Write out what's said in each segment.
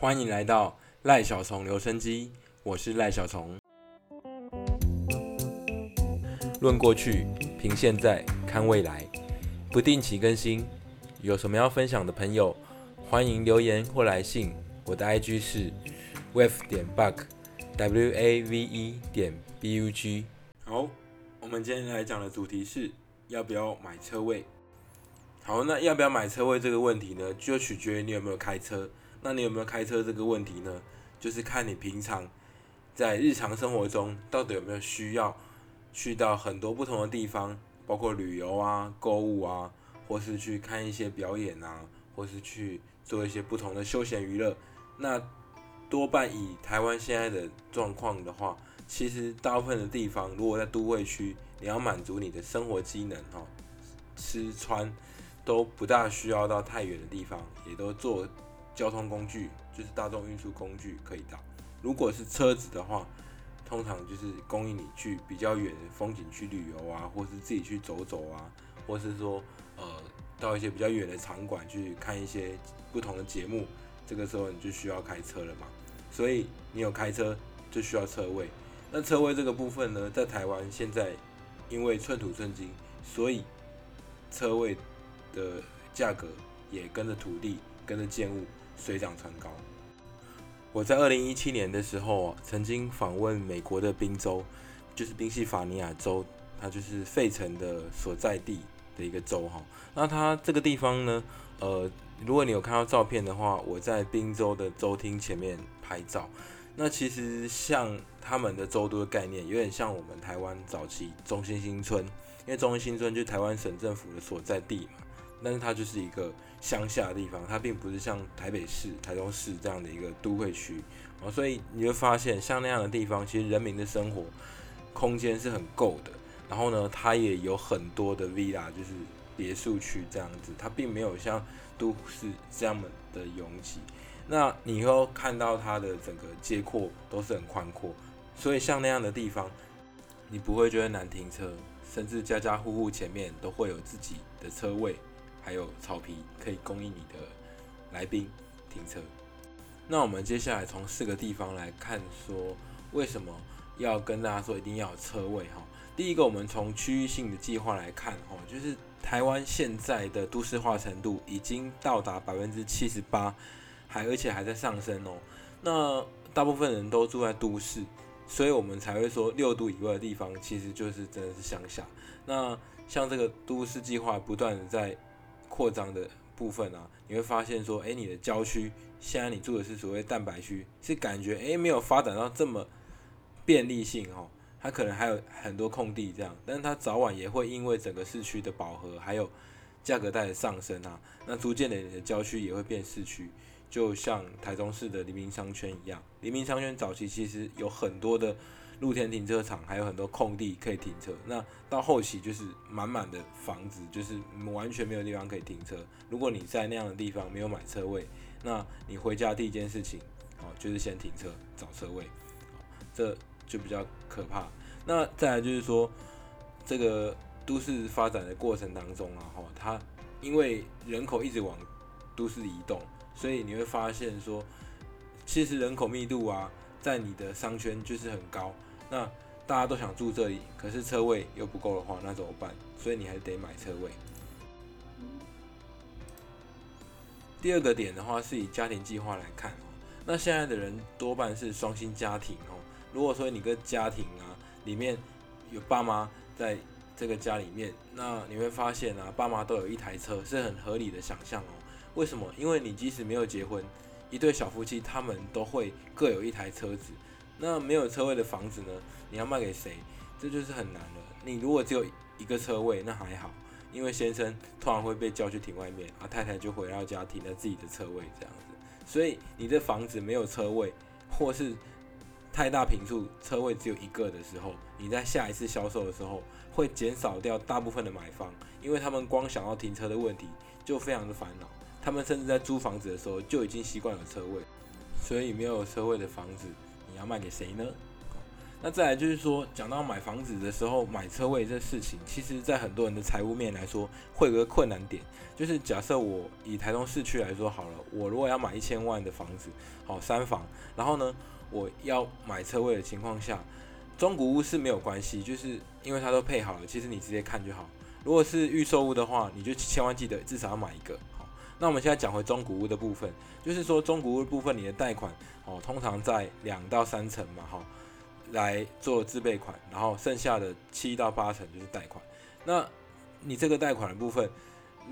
欢迎来到赖小虫留声机，我是赖小虫。论过去，凭现在，看未来，不定期更新。有什么要分享的朋友，欢迎留言或来信。我的 IG 是 wave 点 bug，w a v e 点 b u g。好，我们今天来讲的主题是要不要买车位。好，那要不要买车位这个问题呢，就取决于你有没有开车。那你有没有开车这个问题呢？就是看你平常在日常生活中到底有没有需要去到很多不同的地方，包括旅游啊、购物啊，或是去看一些表演啊，或是去做一些不同的休闲娱乐。那多半以台湾现在的状况的话，其实大部分的地方，如果在都会区，你要满足你的生活机能哈，吃穿都不大需要到太远的地方，也都做。交通工具就是大众运输工具可以到。如果是车子的话，通常就是供应你去比较远的风景区旅游啊，或是自己去走走啊，或是说呃到一些比较远的场馆去看一些不同的节目。这个时候你就需要开车了嘛。所以你有开车就需要车位。那车位这个部分呢，在台湾现在因为寸土寸金，所以车位的价格也跟着土地跟着建物。水涨船高。我在二零一七年的时候，曾经访问美国的宾州，就是宾夕法尼亚州，它就是费城的所在地的一个州哈。那它这个地方呢，呃，如果你有看到照片的话，我在宾州的州厅前面拍照。那其实像他们的州都的概念，有点像我们台湾早期中心新村，因为中心新村就是台湾省政府的所在地嘛。但是它就是一个乡下的地方，它并不是像台北市、台中市这样的一个都会区哦，所以你会发现，像那样的地方，其实人民的生活空间是很够的。然后呢，它也有很多的 villa，就是别墅区这样子，它并没有像都市这样的拥挤。那你会看到它的整个街廓都是很宽阔，所以像那样的地方，你不会觉得难停车，甚至家家户户前面都会有自己的车位。还有草皮可以供应你的来宾停车。那我们接下来从四个地方来看，说为什么要跟大家说一定要有车位哈？第一个，我们从区域性的计划来看哈，就是台湾现在的都市化程度已经到达百分之七十八，还而且还在上升哦。那大部分人都住在都市，所以我们才会说六度以外的地方其实就是真的是乡下。那像这个都市计划不断的在扩张的部分啊，你会发现说，哎，你的郊区现在你住的是所谓蛋白区，是感觉哎没有发展到这么便利性哦，它可能还有很多空地这样，但是它早晚也会因为整个市区的饱和，还有价格带的上升啊，那逐渐的你的郊区也会变市区，就像台中市的黎明商圈一样，黎明商圈早期其实有很多的。露天停车场还有很多空地可以停车，那到后期就是满满的房子，就是完全没有地方可以停车。如果你在那样的地方没有买车位，那你回家第一件事情，哦，就是先停车找车位，这就比较可怕。那再来就是说，这个都市发展的过程当中啊，哈，它因为人口一直往都市移动，所以你会发现说，其实人口密度啊，在你的商圈就是很高。那大家都想住这里，可是车位又不够的话，那怎么办？所以你还得买车位。第二个点的话，是以家庭计划来看哦。那现在的人多半是双薪家庭哦。如果说你个家庭啊，里面有爸妈在这个家里面，那你会发现啊，爸妈都有一台车，是很合理的想象哦。为什么？因为你即使没有结婚，一对小夫妻他们都会各有一台车子。那没有车位的房子呢？你要卖给谁？这就是很难了。你如果只有一个车位，那还好，因为先生突然会被叫去停外面，啊，太太就回到家停在自己的车位这样子。所以你的房子没有车位，或是太大平数，车位只有一个的时候，你在下一次销售的时候会减少掉大部分的买方，因为他们光想要停车的问题就非常的烦恼。他们甚至在租房子的时候就已经习惯有车位，所以没有车位的房子。你要卖给谁呢？那再来就是说，讲到买房子的时候买车位这事情，其实在很多人的财务面来说，会有个困难点，就是假设我以台中市区来说好了，我如果要买一千万的房子，好三房，然后呢，我要买车位的情况下，中古屋是没有关系，就是因为它都配好了，其实你直接看就好。如果是预售屋的话，你就千万记得至少要买一个。那我们现在讲回中古屋的部分，就是说中古屋部分，你的贷款哦，通常在两到三成嘛，哈。来做自备款，然后剩下的七到八成就是贷款。那你这个贷款的部分，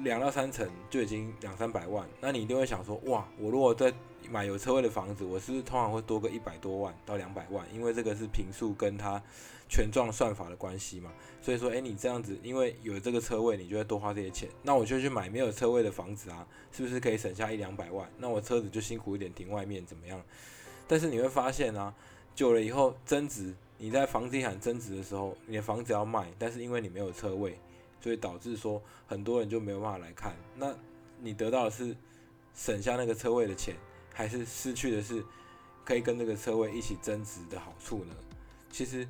两到三成就已经两三百万。那你一定会想说，哇，我如果在买有车位的房子，我是不是通常会多个一百多万到两百万？因为这个是平数跟它权状算法的关系嘛。所以说，诶，你这样子，因为有这个车位，你就会多花这些钱。那我就去买没有车位的房子啊，是不是可以省下一两百万？那我车子就辛苦一点停外面怎么样？但是你会发现啊。久了以后增值，你在房地产增值的时候，你的房子要卖，但是因为你没有车位，所以导致说很多人就没有办法来看。那你得到的是省下那个车位的钱，还是失去的是可以跟这个车位一起增值的好处呢？其实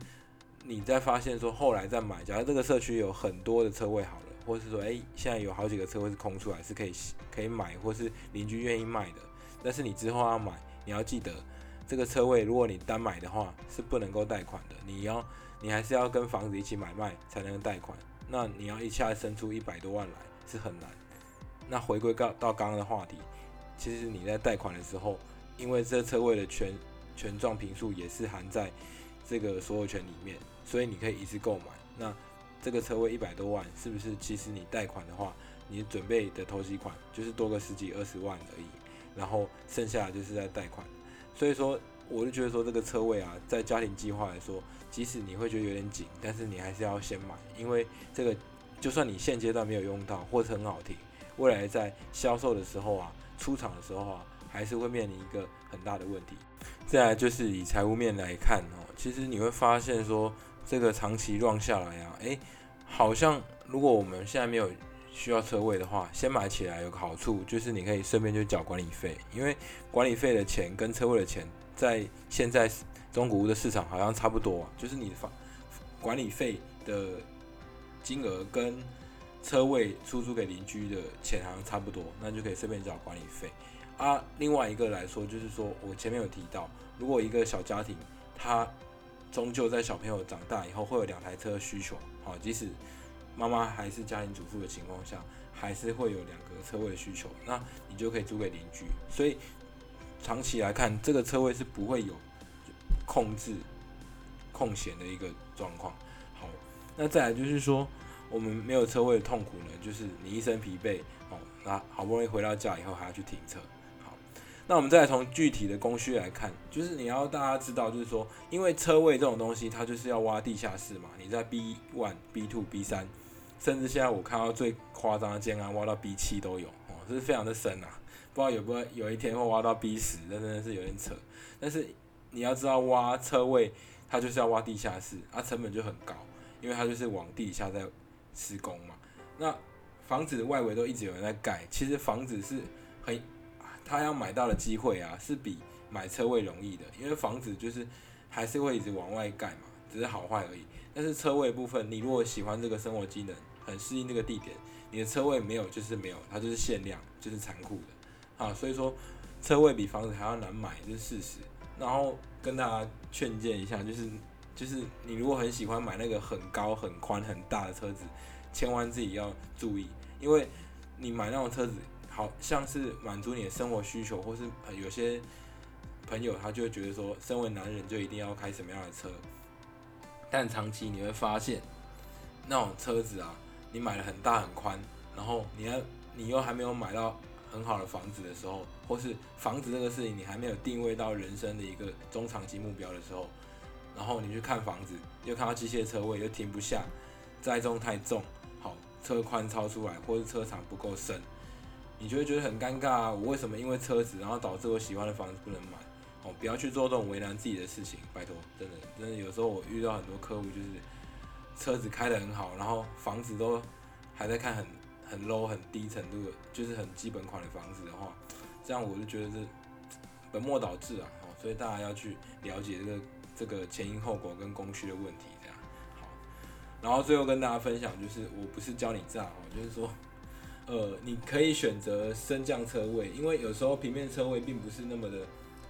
你在发现说后来再买，假如这个社区有很多的车位好了，或是说诶现在有好几个车位是空出来是可以可以买，或是邻居愿意卖的，但是你之后要买，你要记得。这个车位，如果你单买的话，是不能够贷款的。你要，你还是要跟房子一起买卖才能贷款。那你要一下生出一百多万来，是很难。那回归到到刚刚的话题，其实你在贷款的时候，因为这车位的权权状平数也是含在这个所有权里面，所以你可以一次购买。那这个车位一百多万，是不是其实你贷款的话，你准备的投机款就是多个十几二十万而已，然后剩下的就是在贷款。所以说，我就觉得说这个车位啊，在家庭计划来说，即使你会觉得有点紧，但是你还是要先买，因为这个就算你现阶段没有用到，或者很好停，未来在销售的时候啊，出厂的时候啊，还是会面临一个很大的问题。再来就是以财务面来看哦，其实你会发现说，这个长期乱下来啊，诶，好像如果我们现在没有。需要车位的话，先买起来有个好处，就是你可以顺便就缴管理费，因为管理费的钱跟车位的钱在现在中古屋的市场好像差不多，就是你房管理费的金额跟车位出租给邻居的钱好像差不多，那就可以顺便缴管理费。啊，另外一个来说，就是说我前面有提到，如果一个小家庭，他终究在小朋友长大以后会有两台车需求，好，即使。妈妈还是家庭主妇的情况下，还是会有两个车位的需求，那你就可以租给邻居。所以长期来看，这个车位是不会有控制空闲的一个状况。好，那再来就是说，我们没有车位的痛苦呢，就是你一身疲惫哦，那好不容易回到家以后还要去停车。好，那我们再从具体的供需来看，就是你要大家知道，就是说，因为车位这种东西，它就是要挖地下室嘛，你在 B one、B two、B 三。甚至现在我看到最夸张的建安挖到 B 七都有哦，这是非常的深啊，不知道有不有一天会挖到 B 十，那真的是有点扯。但是你要知道挖车位，它就是要挖地下室，啊成本就很高，因为它就是往地下在施工嘛。那房子的外围都一直有人在盖，其实房子是很，他要买到的机会啊，是比买车位容易的，因为房子就是还是会一直往外盖嘛，只是好坏而已。但是车位部分，你如果喜欢这个生活机能，很适应这个地点，你的车位没有就是没有，它就是限量，就是残酷的啊。所以说，车位比房子还要难买，这是事实。然后跟大家劝诫一下，就是就是你如果很喜欢买那个很高、很宽、很大的车子，千万自己要注意，因为你买那种车子，好像是满足你的生活需求，或是有些朋友他就会觉得说，身为男人就一定要开什么样的车。但长期你会发现，那种车子啊，你买了很大很宽，然后你要你又还没有买到很好的房子的时候，或是房子这个事情你还没有定位到人生的一个中长期目标的时候，然后你去看房子，又看到机械车位又停不下，载重太重，好车宽超出来，或是车长不够深，你就会觉得很尴尬啊！我为什么因为车子，然后导致我喜欢的房子不能买？哦，不要去做这种为难自己的事情，拜托，真的，真的有时候我遇到很多客户，就是车子开得很好，然后房子都还在看很很 low、很低程度的，就是很基本款的房子的话，这样我就觉得是本末倒置啊！哦，所以大家要去了解这个这个前因后果跟供需的问题这样。好，然后最后跟大家分享就是，我不是教你炸哦，就是说，呃，你可以选择升降车位，因为有时候平面车位并不是那么的，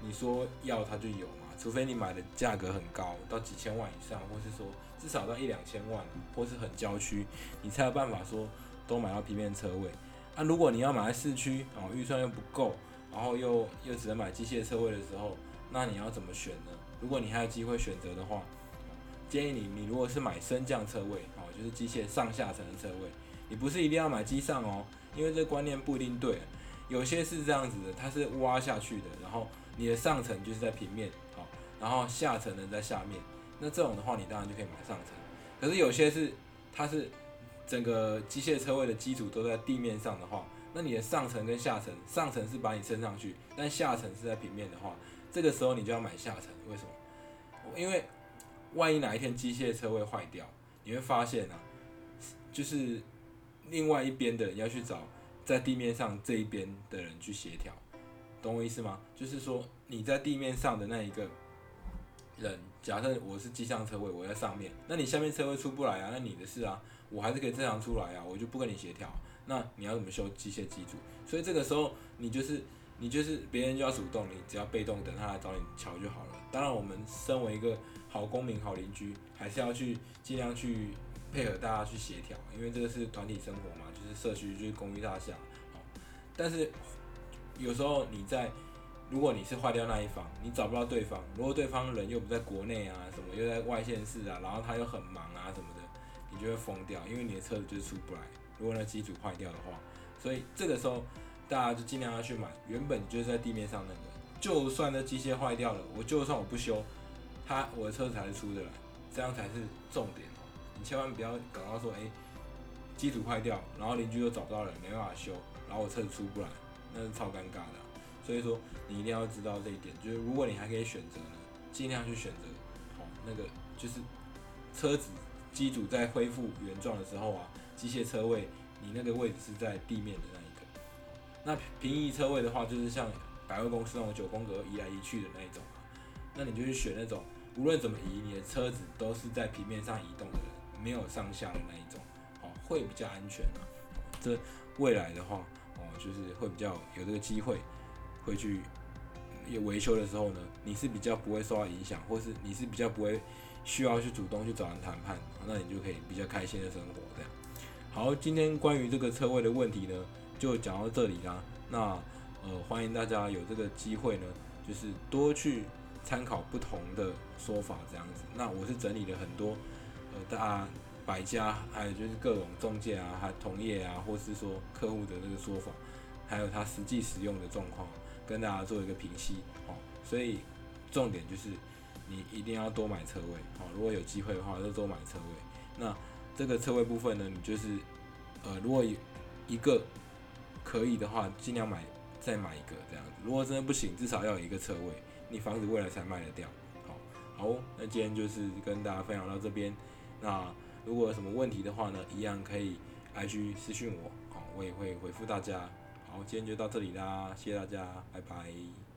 你说要它就有嘛，除非你买的价格很高，到几千万以上，或是说至少到一两千万，或是很郊区，你才有办法说都买到平面车位。那如果你要买在市区哦，预算又不够，然后又又只能买机械车位的时候，那你要怎么选呢？如果你还有机会选择的话，建议你，你如果是买升降车位哦，就是机械上下层的车位，你不是一定要买机上哦，因为这观念不一定对。有些是这样子的，它是挖下去的，然后你的上层就是在平面，好，然后下层呢在下面。那这种的话，你当然就可以买上层。可是有些是它是。整个机械车位的基础都在地面上的话，那你的上层跟下层，上层是把你升上去，但下层是在平面的话，这个时候你就要买下层。为什么？因为万一哪一天机械车位坏掉，你会发现啊，就是另外一边的人要去找在地面上这一边的人去协调，懂我意思吗？就是说你在地面上的那一个人，假设我是机上车位，我在上面，那你下面车位出不来啊，那你的事啊。我还是可以正常出来啊，我就不跟你协调。那你要怎么修机械机组？所以这个时候你就是你就是别人就要主动，你只要被动等他来找你瞧就好了。当然，我们身为一个好公民、好邻居，还是要去尽量去配合大家去协调，因为这个是团体生活嘛，就是社区就是公寓大厦。好，但是有时候你在如果你是坏掉那一方，你找不到对方，如果对方人又不在国内啊，什么又在外县市啊，然后他又很忙啊什么。你就会疯掉，因为你的车子就是出不来。如果那机组坏掉的话，所以这个时候大家就尽量要去买原本就是在地面上那个。就算那机械坏掉了，我就算我不修，它我的车子还是出得来，这样才是重点哦。你千万不要搞到说，哎，机组坏掉，然后邻居又找不到人，没办法修，然后我车子出不来，那是超尴尬的。所以说你一定要知道这一点，就是如果你还可以选择呢，尽量去选择好那个就是车子。机组在恢复原状的时候啊，机械车位你那个位置是在地面的那一个。那平移车位的话，就是像百货公司那种九宫格移来移去的那一种啊。那你就去选那种无论怎么移，你的车子都是在平面上移动的，没有上下的那一种，哦，会比较安全啊。这未来的话，哦，就是会比较有这个机会，会去维修的时候呢，你是比较不会受到影响，或是你是比较不会。需要去主动去找人谈判，那你就可以比较开心的生活。这样，好，今天关于这个车位的问题呢，就讲到这里啦。那呃，欢迎大家有这个机会呢，就是多去参考不同的说法，这样子。那我是整理了很多呃，大家百家，还有就是各种中介啊，还同业啊，或是说客户的这个说法，还有他实际使用的状况，跟大家做一个评析。哦，所以重点就是。你一定要多买车位，好，如果有机会的话，就多买车位。那这个车位部分呢，你就是，呃，如果一个可以的话，尽量买，再买一个这样子。如果真的不行，至少要有一个车位，你房子未来才卖得掉。好，好，那今天就是跟大家分享到这边。那如果有什么问题的话呢，一样可以 IG 私讯我，好，我也会回复大家。好，今天就到这里啦，谢谢大家，拜拜。